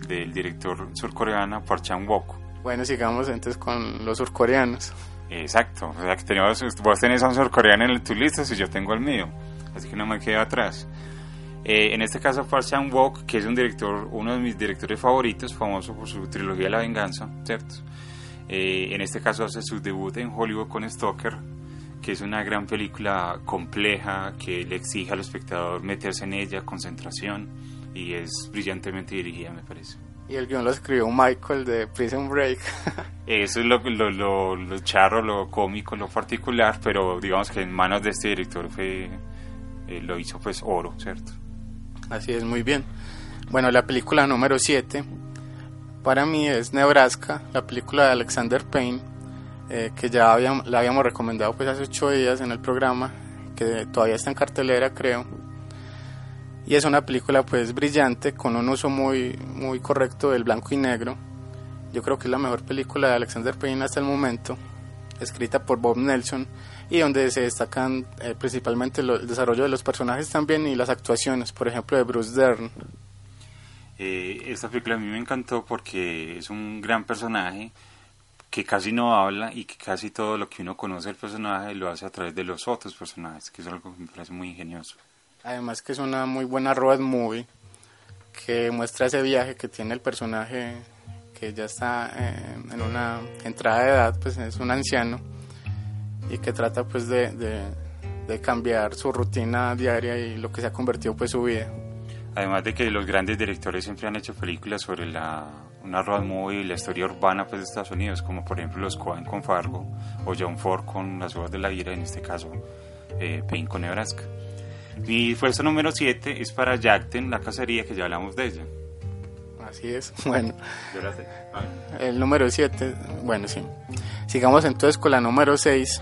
del director surcoreano Park Chan-wook. Bueno, sigamos entonces con los surcoreanos. Exacto, o sea que tenemos, vos tenés a un surcoreano en tu lista y yo tengo el mío, así que no me quedo atrás. Eh, en este caso Park Chan-wook, que es un director, uno de mis directores favoritos, famoso por su trilogía La Venganza, ¿cierto? Eh, en este caso hace su debut en Hollywood con Stalker, que es una gran película compleja que le exige al espectador meterse en ella, concentración, y es brillantemente dirigida, me parece. Y el guion lo escribió Michael de Prison Break. Eso es lo, lo, lo, lo, charro, lo cómico, lo particular, pero digamos que en manos de este director fue, eh, lo hizo pues oro, ¿cierto? Así es, muy bien. Bueno, la película número 7 para mí es Nebraska, la película de Alexander Payne, eh, que ya habíamos, la habíamos recomendado pues hace ocho días en el programa, que todavía está en cartelera creo. Y es una película pues brillante, con un uso muy, muy correcto del blanco y negro. Yo creo que es la mejor película de Alexander Payne hasta el momento, escrita por Bob Nelson y donde se destacan eh, principalmente el desarrollo de los personajes también y las actuaciones, por ejemplo de Bruce Dern. Eh, esta película a mí me encantó porque es un gran personaje que casi no habla y que casi todo lo que uno conoce del personaje lo hace a través de los otros personajes, que es algo que me parece muy ingenioso. Además que es una muy buena road movie que muestra ese viaje que tiene el personaje que ya está eh, en una entrada de edad, pues es un anciano y que trata pues de, de, de cambiar su rutina diaria y lo que se ha convertido pues su vida. Además de que los grandes directores siempre han hecho películas sobre la, una road movie y la historia urbana pues, de Estados Unidos, como por ejemplo los Coen con Fargo o John Ford con Las Uvas de la Ira, en este caso eh, Payne con Nebraska. Mi puesto número 7 es para Jackten, La Cacería, que ya hablamos de ella. Así es, bueno. El número 7, bueno, sí. Sigamos entonces con la número 6.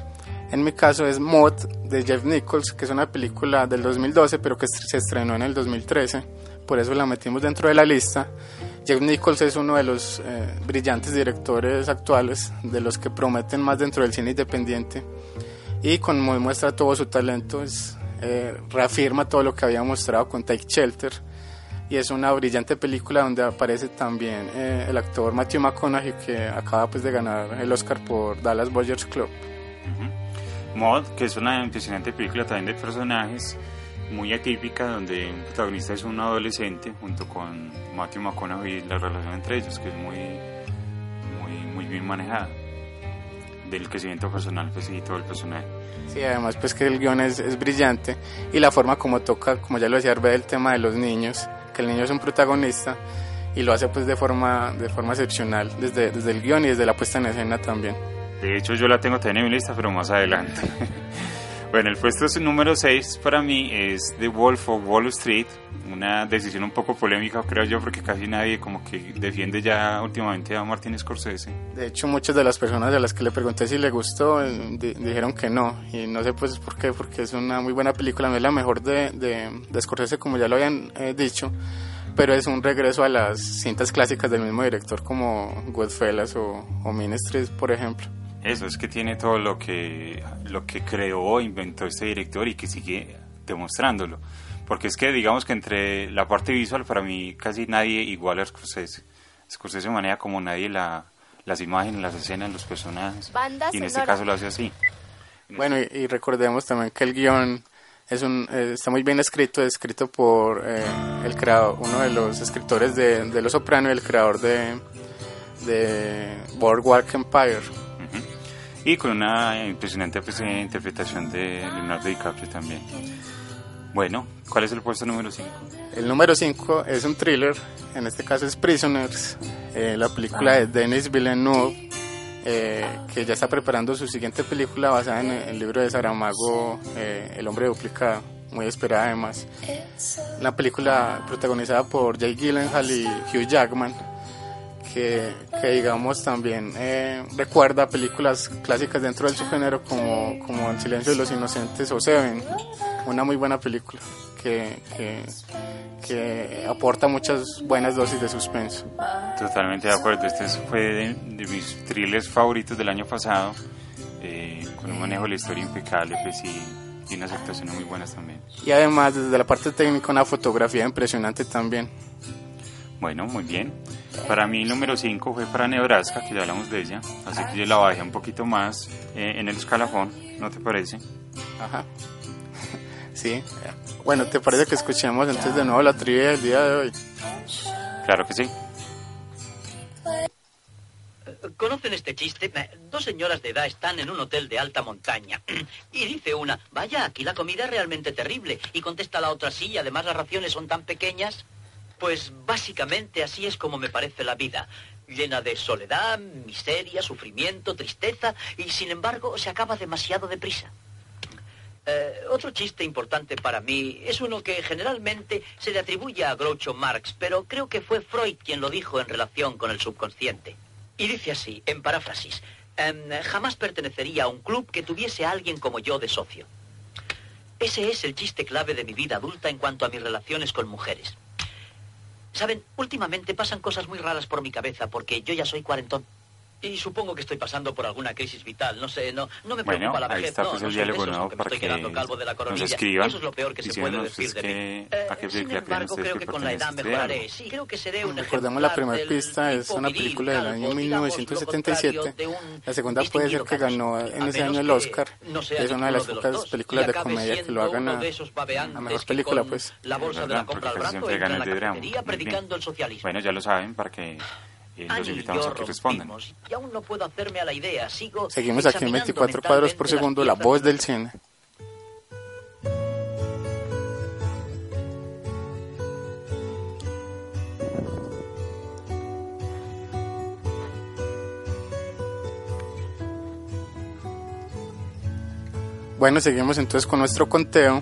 En mi caso es Mod de Jeff Nichols, que es una película del 2012, pero que se estrenó en el 2013. Por eso la metimos dentro de la lista. Jeff Nichols es uno de los eh, brillantes directores actuales, de los que prometen más dentro del cine independiente. Y con muestra todo su talento, es, eh, reafirma todo lo que había mostrado con Take Shelter. Y es una brillante película donde aparece también eh, el actor Matthew McConaughey, que acaba pues, de ganar el Oscar por Dallas Buyers Club. Uh -huh. Mod, que es una impresionante película también de personajes, muy atípica, donde un protagonista es un adolescente junto con Matthew McConaughey y la relación entre ellos, que es muy, muy, muy bien manejada, del crecimiento personal pues, y todo el personaje. Sí, además pues que el guion es, es, brillante y la forma como toca, como ya lo decía Arbe, el tema de los niños, que el niño es un protagonista y lo hace pues de forma, de forma excepcional, desde, desde el guion y desde la puesta en escena también. De hecho, yo la tengo también en mi lista, pero más adelante. Bueno, el puesto número 6 para mí es The Wolf of Wall Street, una decisión un poco polémica, creo yo, porque casi nadie como que defiende ya últimamente a Martin Scorsese. De hecho, muchas de las personas a las que le pregunté si le gustó eh, di- dijeron que no, y no sé pues por qué, porque es una muy buena película, no es la mejor de, de, Scorsese como ya lo habían eh, dicho, pero es un regreso a las cintas clásicas del mismo director como Goodfellas o, o Mean Streets, por ejemplo. Eso, es que tiene todo lo que, lo que creó, inventó este director y que sigue demostrándolo. Porque es que digamos que entre la parte visual para mí casi nadie iguala a Scorsese. Scorsese maneja como nadie la, las imágenes, las escenas, los personajes. Banda y en este sonora. caso lo hace así. Bueno, y, y recordemos también que el guion es un, eh, está muy bien escrito, escrito por eh, el creador, uno de los escritores de, de Los Soprano y el creador de, de Boardwalk Empire. Y con una impresionante pues, eh, interpretación de Leonardo DiCaprio también. Bueno, ¿cuál es el puesto número 5? El número 5 es un thriller, en este caso es Prisoners, eh, la película de Denis Villeneuve, eh, que ya está preparando su siguiente película basada en el libro de Saramago, eh, El hombre duplicado, muy esperada además. La película protagonizada por Jay Gyllenhaal y Hugh Jackman, que, que digamos también eh, recuerda películas clásicas dentro del subgénero como, como El silencio de los inocentes o Seven, una muy buena película que, que, que aporta muchas buenas dosis de suspenso. Totalmente de acuerdo. Este es- fue de, de mis thrillers favoritos del año pasado, eh, con un manejo de la historia impecable pues, y, y unas actuaciones muy buenas también. Y además desde la parte técnica una fotografía impresionante también. Bueno, muy bien. Para mí el número 5 fue para Nebraska, que ya hablamos de ella, así que yo la bajé un poquito más eh, en el escalafón, ¿no te parece? Ajá. Sí. Bueno, ¿te parece que escuchemos entonces de nuevo la trivia del día de hoy? Claro que sí. ¿Conocen este chiste? Eh, Dos señoras de edad están en un hotel de alta montaña y dice una, vaya, aquí la comida es realmente terrible. Y contesta la otra, sí, además las raciones son tan pequeñas. Pues básicamente así es como me parece la vida, llena de soledad, miseria, sufrimiento, tristeza y sin embargo se acaba demasiado deprisa. Eh, otro chiste importante para mí es uno que generalmente se le atribuye a Groucho Marx, pero creo que fue Freud quien lo dijo en relación con el subconsciente. Y dice así, en paráfrasis, em, jamás pertenecería a un club que tuviese a alguien como yo de socio. Ese es el chiste clave de mi vida adulta en cuanto a mis relaciones con mujeres. Saben, últimamente pasan cosas muy raras por mi cabeza porque yo ya soy cuarentón. Y supongo que estoy pasando por alguna crisis vital. No sé, no, no me preocupa Bueno, la ahí vejez. está no, pues no el de diálogo esos, nuevo que me para estoy que quedando calvo de la nos coronilla. escriban. Eso es lo peor que se puede diciéndonos, decir de pues, mí. Eh, ¿a qué sin embargo, creo que con la edad mejoraré. Sí, creo que seré un Recordemos la primera pista, es una película del año digamos, lo 1977. contrario de un La segunda puede ser que ganó en ese año el Oscar. no es una de las pocas películas de comedia que lo hagan a, de esos a babeantes mejor película, pues. La bolsa de la compra al brazo en la cafetería predicando el socialismo. Bueno, ya lo saben para que eh, los invitamos a que respondan. Y aún no puedo hacerme a la idea. Sigo Seguimos aquí en examinando 24 cuadros por segundo, la voz de- del cine. Bueno, seguimos entonces con nuestro conteo.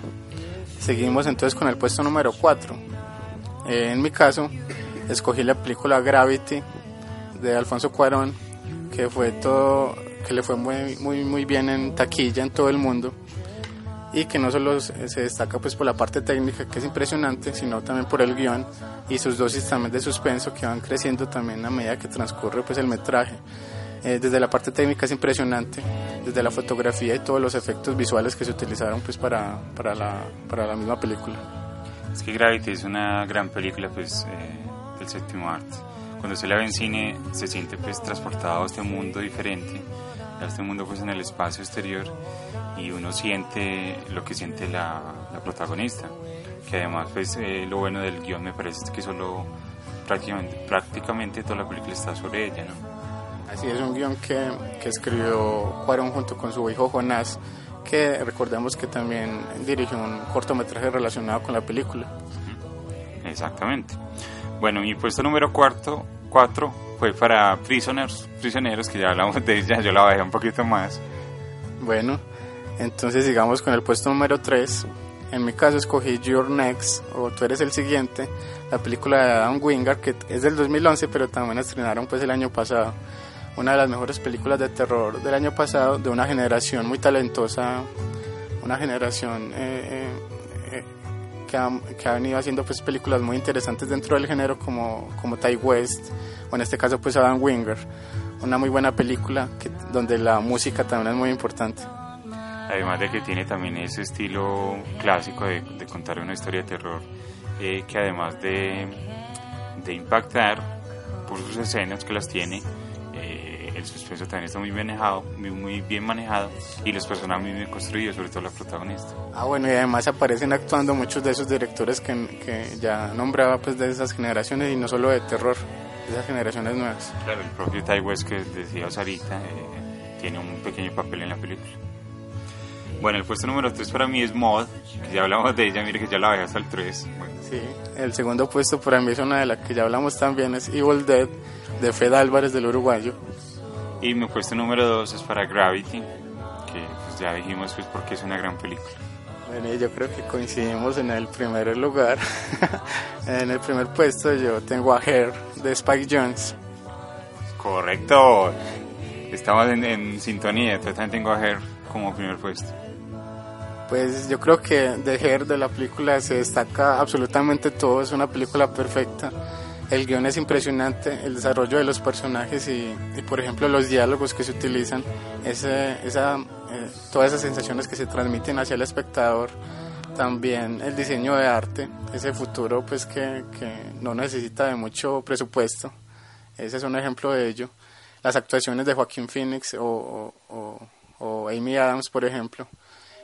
Seguimos entonces con el puesto número 4. en mi caso, escogí la película Gravity de Alfonso Cuarón, que fue todo, que le fue muy, muy, muy bien en taquilla en todo el mundo y que no solo se destaca pues por la parte técnica que es impresionante, sino también por el guion y sus dosis también de suspenso que van creciendo también a medida que transcurre pues el metraje. Eh, desde la parte técnica es impresionante, desde la fotografía y todos los efectos visuales que se utilizaron pues para, para, la, para la misma película. Es que Gravity es una gran película pues eh, del séptimo arte. Cuando se la ve en cine se siente pues transportado a este mundo diferente, a este mundo pues en el espacio exterior y uno siente lo que siente la, la protagonista. Que además pues eh, lo bueno del guion me parece es que solo prácticamente, prácticamente toda la película está sobre ella, ¿no? Así es un guion que, que escribió Cuarón junto con su hijo Jonás, que recordemos que también dirigió un cortometraje relacionado con la película. Exactamente. Bueno, mi puesto número cuarto, fue para Prisoners, Prisioneros, que ya hablamos de ella, yo la bajé un poquito más. Bueno, Entonces sigamos con el puesto número 3. En mi caso escogí Your Next o Tú eres el siguiente, la película de Adam Wingard que es del 2011 pero también estrenaron pues el año pasado. Una de las mejores películas de terror del año pasado de una generación muy talentosa, una generación eh, eh, eh, que, ha, que, ha, venido haciendo pues películas muy interesantes dentro del género como, como Ty West o en este caso pues Adam Wingard. Una muy buena película que, donde la música también es muy importante. Además de que tiene también ese estilo clásico de, de contar una historia de terror, eh, que además de, de, impactar por sus escenas que las tiene, el suspenso también está muy bien manejado, muy, muy, bien manejado y los personajes muy bien construidos, sobre todo la protagonista. Ah, bueno, y además aparecen actuando muchos de esos directores que, que ya nombraba pues de esas generaciones y no solo de terror, de esas generaciones nuevas. Claro, el propio Ty West que decía Sarita eh, tiene un pequeño papel en la película. Bueno, el puesto número 3 para mí es Mod, que ya hablamos de ella, mire que ya la bajé hasta el 3. Bueno. Sí, el segundo puesto para mí es una de las que ya hablamos también, es Evil Dead, de Fed Álvarez del Uruguayo. Y mi puesto número 2 es para Gravity, que pues ya dijimos pues porque es una gran película. Bueno, yo creo que coincidimos en el primer lugar. en el primer puesto yo tengo a Hair de Spike Jones. Correcto. Estamos en, en sintonía, entonces también tengo a Hair como primer puesto. Pues yo creo que de Hair de la película se destaca absolutamente todo, es una película perfecta. El guion es impresionante, el desarrollo de los personajes y, y por ejemplo los diálogos que se utilizan, ese, esa, eh, todas esas sensaciones que se transmiten hacia el espectador, también el diseño de arte, ese futuro pues que, que no necesita de mucho presupuesto, ese es un ejemplo de ello. Las actuaciones de Joaquín Phoenix o, o, o Amy Adams, por ejemplo,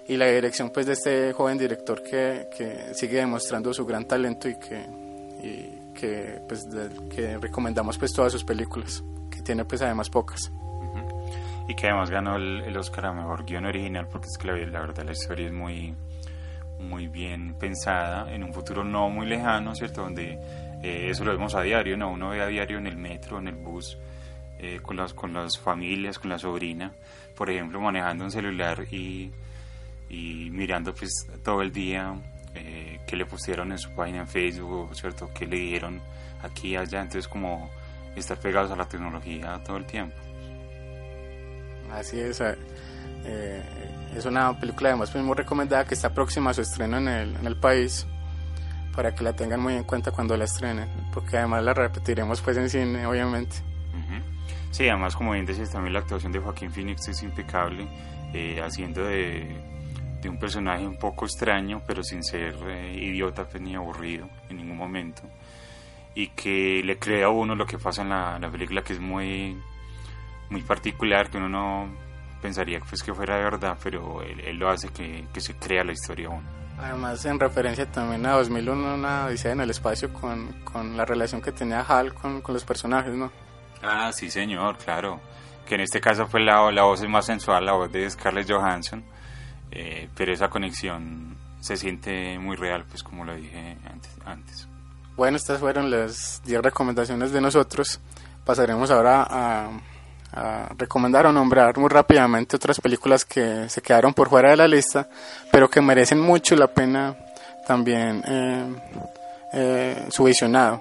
y la dirección pues de este joven director que, que sigue demostrando su gran talento y que, y que pues que recomendamos pues todas sus películas, que tiene pues además pocas. Y que además ganó el, el, Oscar a Mejor Guión Original porque es que la, la verdad la historia es muy, muy bien pensada en un futuro no muy lejano, ¿cierto? Donde eh, eso lo vemos a diario, ¿no? Uno ve a diario en el metro, en el bus, eh, con, las, con las familias, con la sobrina, por ejemplo, manejando un celular y, y mirando pues todo el día eh, que le pusieron en su página en Facebook, ¿cierto? Que le dieron aquí y allá, entonces como estar pegados a la tecnología todo el tiempo. Así es, eh, es una película además pues, muy recomendada que está próxima a su estreno en el, en el país para que la tengan muy en cuenta cuando la estrenen, porque además la repetiremos pues en cine, obviamente. Uh -huh. Sí, además como bien decías también la actuación de Joaquín Phoenix es impecable, eh, haciendo de, de, un personaje un poco extraño, pero sin ser eh, idiota pues, ni aburrido en ningún momento, y que le crea a uno lo que pasa en la, la película, que es muy, muy particular, que uno no pensaría pues, que fuera de verdad, pero él, él lo hace que, que se crea la historia a uno. Además, en referencia también a 2001, una odisea en el espacio con, con la relación que tenía Hal con, con, los personajes, ¿no? Ah, sí, señor, claro. Que en este caso fue la, la voz es más sensual, la voz de Scarlett Johansson, eh, pero esa conexión se siente muy real, pues como lo dije antes. antes. Bueno, estas fueron las 10 recomendaciones de nosotros. Pasaremos ahora a, a recomendar o nombrar muy rápidamente otras películas que se quedaron por fuera de la lista, pero que merecen mucho la pena también eh, eh, su visionado.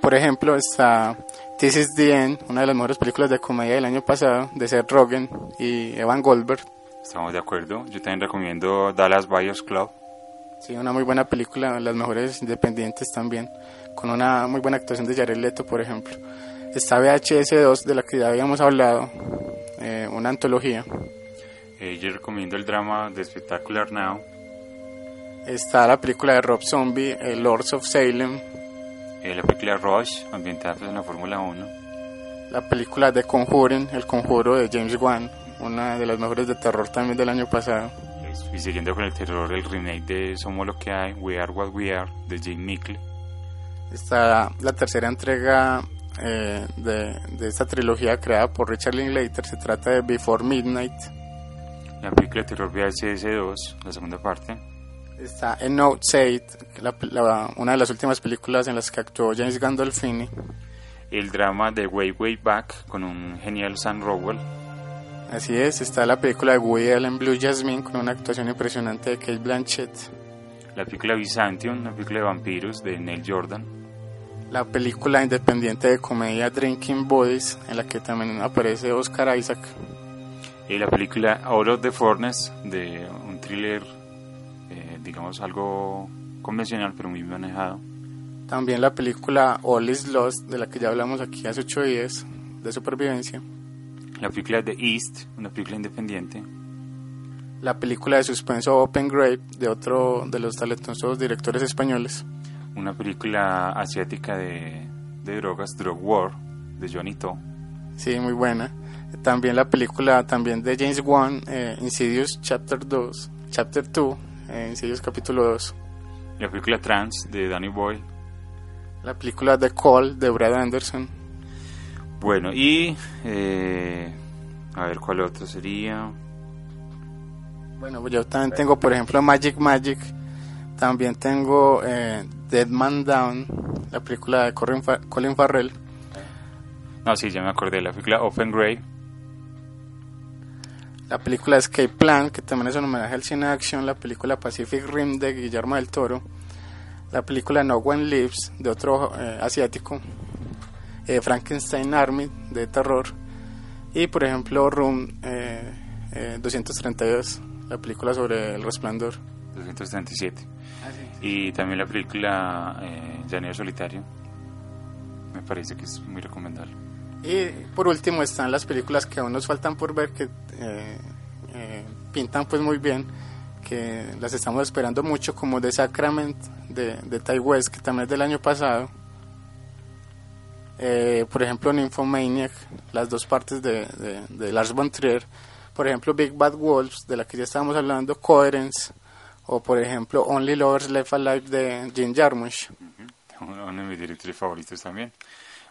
Por ejemplo, está This is the End, una de las mejores películas de comedia del año pasado, de Seth Rogen y Evan Goldberg. Estamos de acuerdo. Yo también recomiendo Dallas Buyers Club. Sí, una muy buena película, las mejores independientes también, con una muy buena actuación de Jared Leto, por ejemplo. Está VHS2, de la que ya habíamos hablado, eh, una antología. Eh, yo recomiendo el drama de Spectacular Now. Está la película de Rob Zombie, eh, Lords of Salem. la película Rush, ambientada en la Fórmula 1. La película de Conjuring, El Conjuro de James Wan, una de las mejores de terror también del año pasado. Y siguiendo con el terror, el remake de Somos lo que hay, We Are What We Are, de Jane Mickle. Está la tercera entrega eh, de, de, esta trilogía creada por Richard Linklater. Se trata de Before Midnight. La película de terror VHS 2, la segunda parte. Está en Outside, la, la, una de las últimas películas en las que actuó James Gandolfini. El drama de Way Way Back con un genial Sam Rowell. Así es, está la película de Woody Allen Blue Jasmine con una actuación impresionante de Kate Blanchett. La película Byzantium, una película de vampiros de Neil Jordan. La película independiente de comedia Drinking Boys, en la que también aparece Oscar Isaac. Y la película Out of the Furnace, de un thriller, eh, digamos, algo convencional, pero muy manejado. También la película All is Lost, de la que ya hablamos aquí hace ocho días, de supervivencia. La película The East, una película independiente. La película de suspenso Open Grave, de otro de los talentosos directores españoles. Una película asiática de, de drogas, Drug War, de Johnny To. Sí, muy buena. También la película también de James Wan, eh, Insidious Chapter 2, Chapter 2, eh, Insidious capítulo 2. La película Trans de Danny Boy. La película The Call de Brad Anderson. Bueno, y eh, a ver cuál otro sería. Bueno, pues yo también tengo, por ejemplo, Magic Magic. También tengo eh, Dead Man Down, la película de Colin Farrell. No, sí, ya me acordé. La película Open Grave. La película Escape Plan, que también es un homenaje al cine de acción. La película Pacific Rim de Guillermo del Toro. La película No One Lives de otro eh, asiático. Eh, Frankenstein Army de terror. Y por ejemplo Room eh, eh, 232, la película sobre el resplandor. 237. Y también la película eh, Llanero Solitario. Me parece que es muy recomendable. Y por último están las películas que aún nos faltan por ver que eh, eh, pintan pues muy bien, que las estamos esperando mucho como The Sacrament de, de Ty West, que también es del año pasado. Eh, por ejemplo Nymphomaniac, las dos partes de, de, de Lars von Trier. Por ejemplo Big Bad Wolves, de la que ya estábamos hablando, Coherence. O por ejemplo Only Lovers Left Alive de Jim Jarmusch. Uno de mis directores favoritos también.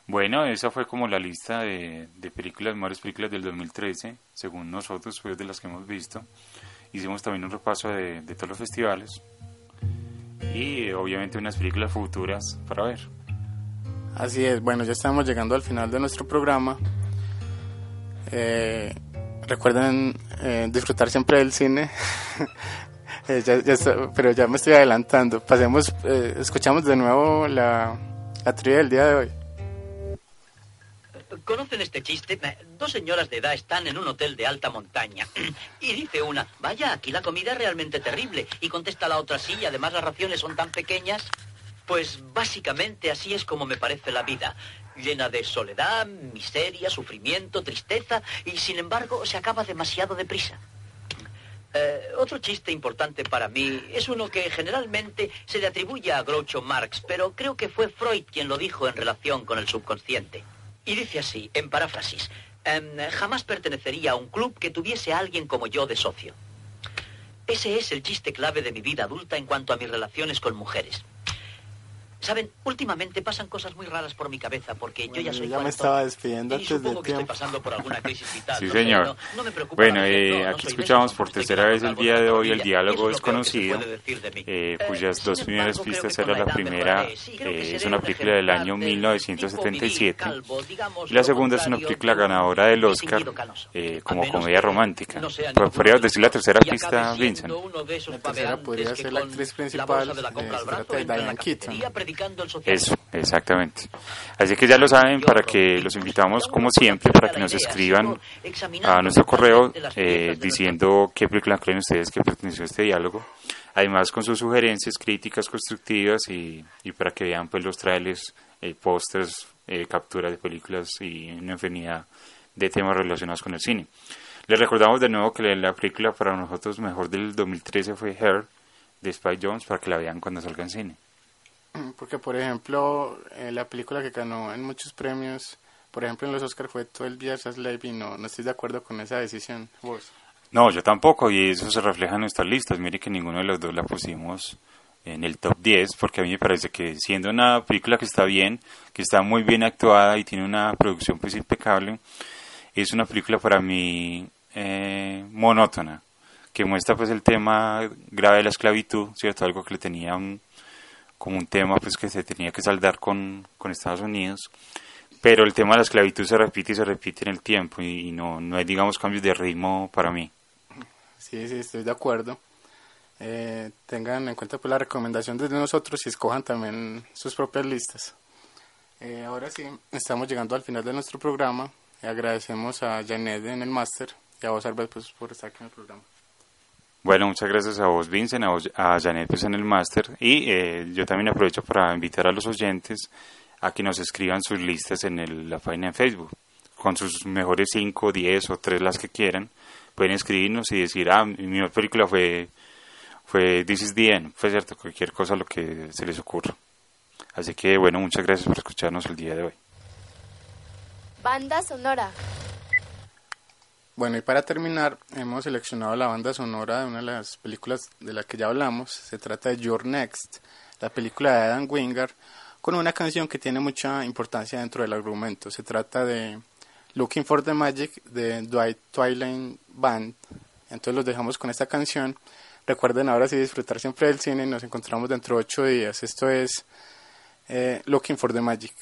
Bueno, esa fue como la lista de, de películas, mejores películas del 2013, según nosotros, pues de las que hemos visto. Hicimos también un repaso de, de todos los festivales y obviamente unas películas futuras para ver. Así es, bueno, ya estamos llegando al final de nuestro programa. Eh, recuerden eh, disfrutar siempre del cine. Eh, ya- ya está- pero ya me estoy adelantando. Pasemos, eh, escuchamos de nuevo la, la trivia del día de hoy. ¿Conocen este chiste? Eh, Dos señoras de edad están en un hotel de alta montaña. Y dice una, vaya, aquí la comida es realmente terrible. Y contesta la otra, sí, además las raciones son tan pequeñas. Pues básicamente así es como me parece la vida. Llena de soledad, miseria, sufrimiento, tristeza. Y sin embargo se acaba demasiado deprisa. Eh, otro chiste importante para mí es uno que generalmente se le atribuye a Groucho Marx, pero creo que fue Freud quien lo dijo en relación con el subconsciente. Y dice así, en paráfrasis, em, jamás pertenecería a un club que tuviese a alguien como yo de socio. Ese es el chiste clave de mi vida adulta en cuanto a mis relaciones con mujeres. Saben, últimamente pasan cosas muy raras por mi cabeza porque yo ya soy ya me estaba despidiendo antes del supongo que estoy tiempo. pasando por alguna crisis vital. Sí, señor. no- no me preocupa Bueno, eh, aquí escuchamos por tercera vez el día de hoy el diálogo desconocido, eh, Eh, cuyas sin dos primeras pistas era la primera, eh, es una un película del año ejemplar de 1977 tipo viril, calvo, digamos, y la segunda es una película ganadora del Oscar eh, como comedia romántica. Pues, Podríamos de decir la tercera pista, Vincent. La tercera podría ser la actriz principal, de eh, Diane Keaton. Eso, exactamente. Así que ya lo saben, para que los invitamos, como siempre, para que nos escriban a nuestro correo eh, diciendo qué película creen ustedes que perteneció a este diálogo. Además, con sus sugerencias, críticas constructivas y, y para que vean pues los trailers, eh, pósters, eh, capturas de películas y una infinidad de temas relacionados con el cine. Les recordamos de nuevo que la película para nosotros mejor del 2013 fue Her de Spike Jones para que la vean cuando salga en cine. Porque, por ejemplo, eh, la película que ganó en muchos premios, por ejemplo, en los Oscar fue todo el día Slave y no, no estoy de acuerdo con esa decisión. ¿Vos? No, yo tampoco, y eso se refleja en nuestras listas. Mire que ninguno de los dos la pusimos en el top 10, porque a mí me parece que siendo una película que está bien, que está muy bien actuada y tiene una producción pues impecable, es una película para mí eh, monótona, que muestra pues el tema grave de la esclavitud, ¿cierto? Algo que le tenía un, como un tema pues que se tenía que saldar con, con Estados Unidos, pero el tema de la esclavitud se repite y se repite en el tiempo y, no, no hay, digamos, cambios de ritmo para mí. Sí, sí, estoy de acuerdo. Eh, tengan en cuenta pues la recomendación de nosotros y escojan también sus propias listas. Eh, ahora sí, estamos llegando al final de nuestro programa. Agradecemos a Janet en el máster y a vos, Albert, pues, por estar aquí en el programa. Bueno, muchas gracias a vos, Vincent, a, vos, a Janet pues, en el máster. Y eh, yo también aprovecho para invitar a los oyentes a que nos escriban sus listas en el- la página de Facebook, con sus mejores 5, 10 o 3 las que quieran. Pueden escribirnos y decir, ah, mi mejor película fue, fue This is the End. Fue cierto, cualquier cosa lo que se les ocurra. Así que, bueno, muchas gracias por escucharnos el día de hoy. Banda sonora. Bueno, y para terminar, hemos seleccionado la banda sonora de una de las películas de la que ya hablamos. Se trata de Your Next, la película de Adam Wingard, con una canción que tiene mucha importancia dentro del argumento. Se trata de Looking for the Magic de Dwight Twilight Band. Entonces los dejamos con esta canción. Recuerden ahora sí disfrutar siempre del cine. Nos encontramos dentro de ocho días. Esto es eh, Looking for the Magic.